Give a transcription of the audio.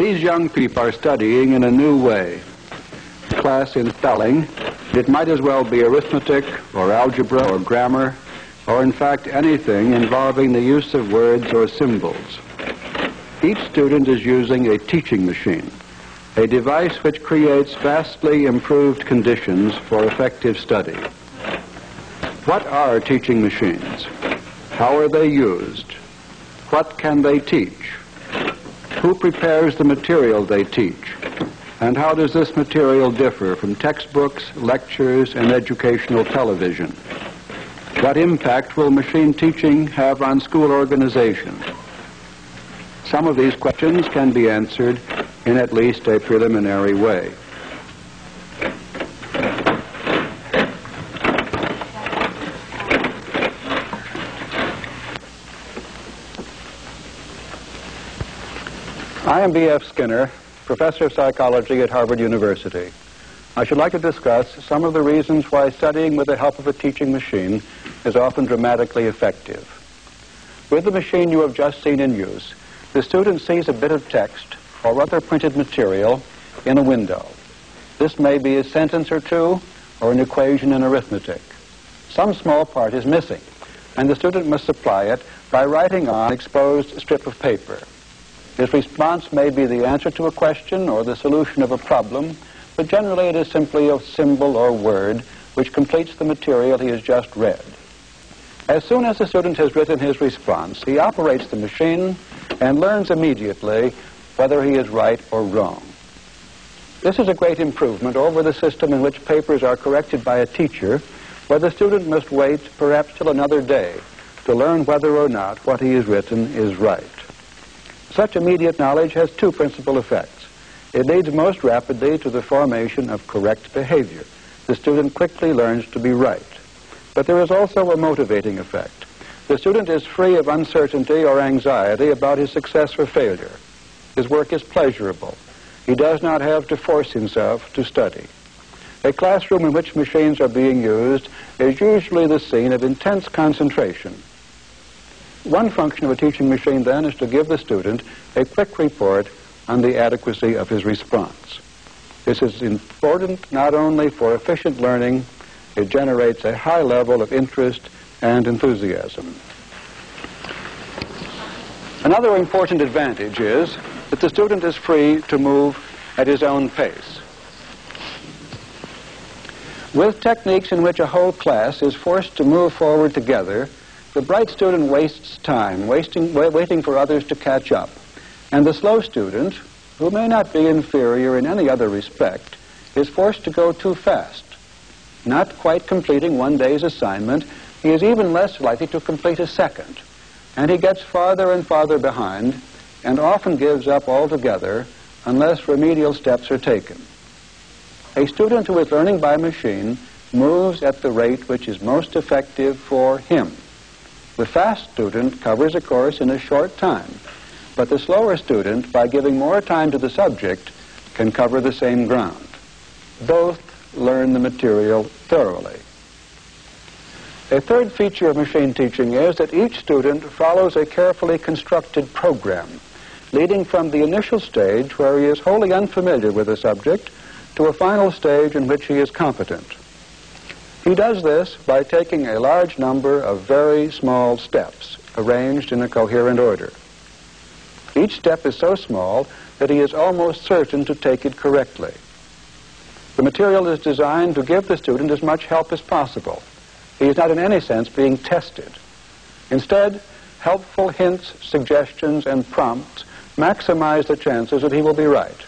These young people are studying in a new way. Class in spelling, it might as well be arithmetic or algebra or grammar or in fact anything involving the use of words or symbols. Each student is using a teaching machine, a device which creates vastly improved conditions for effective study. What are teaching machines? How are they used? What can they teach? Who prepares the material they teach? And how does this material differ from textbooks, lectures, and educational television? What impact will machine teaching have on school organization? Some of these questions can be answered in at least a preliminary way. I am B.F. Skinner, professor of psychology at Harvard University. I should like to discuss some of the reasons why studying with the help of a teaching machine is often dramatically effective. With the machine you have just seen in use, the student sees a bit of text or other printed material in a window. This may be a sentence or two or an equation in arithmetic. Some small part is missing, and the student must supply it by writing on an exposed strip of paper. His response may be the answer to a question or the solution of a problem, but generally it is simply a symbol or word which completes the material he has just read. As soon as the student has written his response, he operates the machine and learns immediately whether he is right or wrong. This is a great improvement over the system in which papers are corrected by a teacher, where the student must wait perhaps till another day to learn whether or not what he has written is right. Such immediate knowledge has two principal effects. It leads most rapidly to the formation of correct behavior. The student quickly learns to be right. But there is also a motivating effect. The student is free of uncertainty or anxiety about his success or failure. His work is pleasurable. He does not have to force himself to study. A classroom in which machines are being used is usually the scene of intense concentration. One function of a teaching machine, then, is to give the student a quick report on the adequacy of his response. This is important not only for efficient learning, it generates a high level of interest and enthusiasm. Another important advantage is that the student is free to move at his own pace. With techniques in which a whole class is forced to move forward together, the bright student wastes time, wasting, waiting for others to catch up. And the slow student, who may not be inferior in any other respect, is forced to go too fast. Not quite completing one day's assignment, he is even less likely to complete a second. And he gets farther and farther behind and often gives up altogether unless remedial steps are taken. A student who is learning by machine moves at the rate which is most effective for him. The fast student covers a course in a short time, but the slower student, by giving more time to the subject, can cover the same ground. Both learn the material thoroughly. A third feature of machine teaching is that each student follows a carefully constructed program, leading from the initial stage where he is wholly unfamiliar with the subject to a final stage in which he is competent. He does this by taking a large number of very small steps arranged in a coherent order. Each step is so small that he is almost certain to take it correctly. The material is designed to give the student as much help as possible he is not in any sense being tested. Instead, helpful hints, suggestions, and prompts maximize the chances that he will be right.